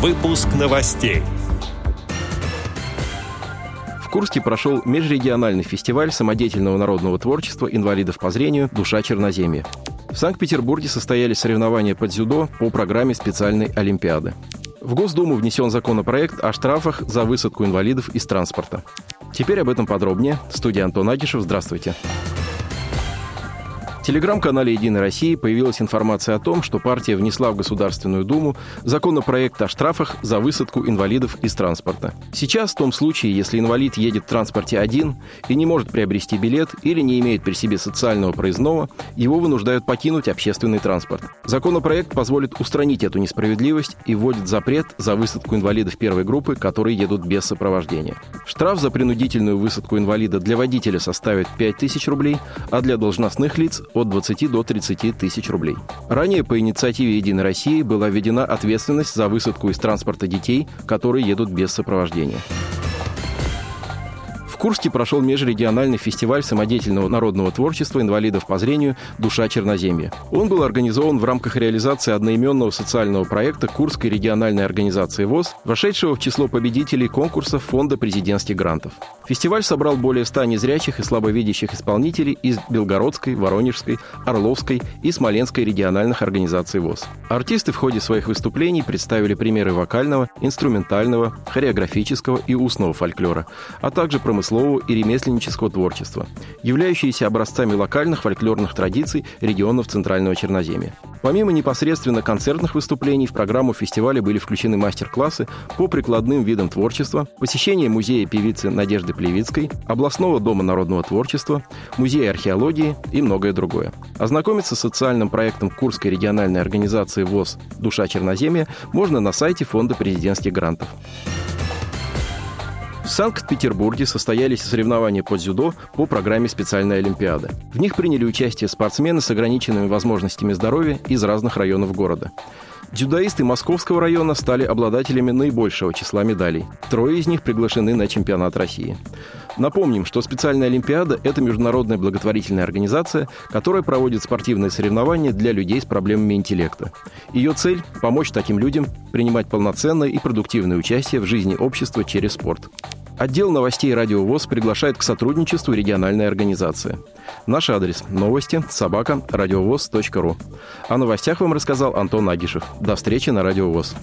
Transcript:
Выпуск новостей. В Курске прошел межрегиональный фестиваль самодеятельного народного творчества инвалидов по зрению «Душа Черноземья». В Санкт-Петербурге состоялись соревнования по дзюдо по программе специальной Олимпиады. В Госдуму внесен законопроект о штрафах за высадку инвалидов из транспорта. Теперь об этом подробнее. Студия Антон Агишев. Здравствуйте. Здравствуйте. В телеграм-канале «Единой России» появилась информация о том, что партия внесла в Государственную Думу законопроект о штрафах за высадку инвалидов из транспорта. Сейчас, в том случае, если инвалид едет в транспорте один и не может приобрести билет или не имеет при себе социального проездного, его вынуждают покинуть общественный транспорт. Законопроект позволит устранить эту несправедливость и вводит запрет за высадку инвалидов первой группы, которые едут без сопровождения. Штраф за принудительную высадку инвалида для водителя составит 5000 рублей, а для должностных лиц от 20 до 30 тысяч рублей. Ранее по инициативе «Единой России» была введена ответственность за высадку из транспорта детей, которые едут без сопровождения. Курске прошел межрегиональный фестиваль самодеятельного народного творчества инвалидов по зрению «Душа Черноземья». Он был организован в рамках реализации одноименного социального проекта Курской региональной организации ВОЗ, вошедшего в число победителей конкурсов Фонда президентских грантов. Фестиваль собрал более ста незрячих и слабовидящих исполнителей из Белгородской, Воронежской, Орловской и Смоленской региональных организаций ВОЗ. Артисты в ходе своих выступлений представили примеры вокального, инструментального, хореографического и устного фольклора, а также промыслового промыслового и ремесленнического творчества, являющиеся образцами локальных фольклорных традиций регионов Центрального Черноземья. Помимо непосредственно концертных выступлений, в программу фестиваля были включены мастер-классы по прикладным видам творчества, посещение музея певицы Надежды Плевицкой, областного дома народного творчества, музея археологии и многое другое. Ознакомиться с социальным проектом Курской региональной организации ВОЗ «Душа Черноземья» можно на сайте Фонда президентских грантов. В Санкт-Петербурге состоялись соревнования по дзюдо по программе специальной Олимпиады. В них приняли участие спортсмены с ограниченными возможностями здоровья из разных районов города. Дзюдоисты Московского района стали обладателями наибольшего числа медалей. Трое из них приглашены на чемпионат России. Напомним, что специальная Олимпиада – это международная благотворительная организация, которая проводит спортивные соревнования для людей с проблемами интеллекта. Ее цель – помочь таким людям принимать полноценное и продуктивное участие в жизни общества через спорт. Отдел новостей «Радио ВОЗ» приглашает к сотрудничеству региональной организации. Наш адрес – новости собака радиовоз.ру. О новостях вам рассказал Антон Агишев. До встречи на «Радио ВОЗ».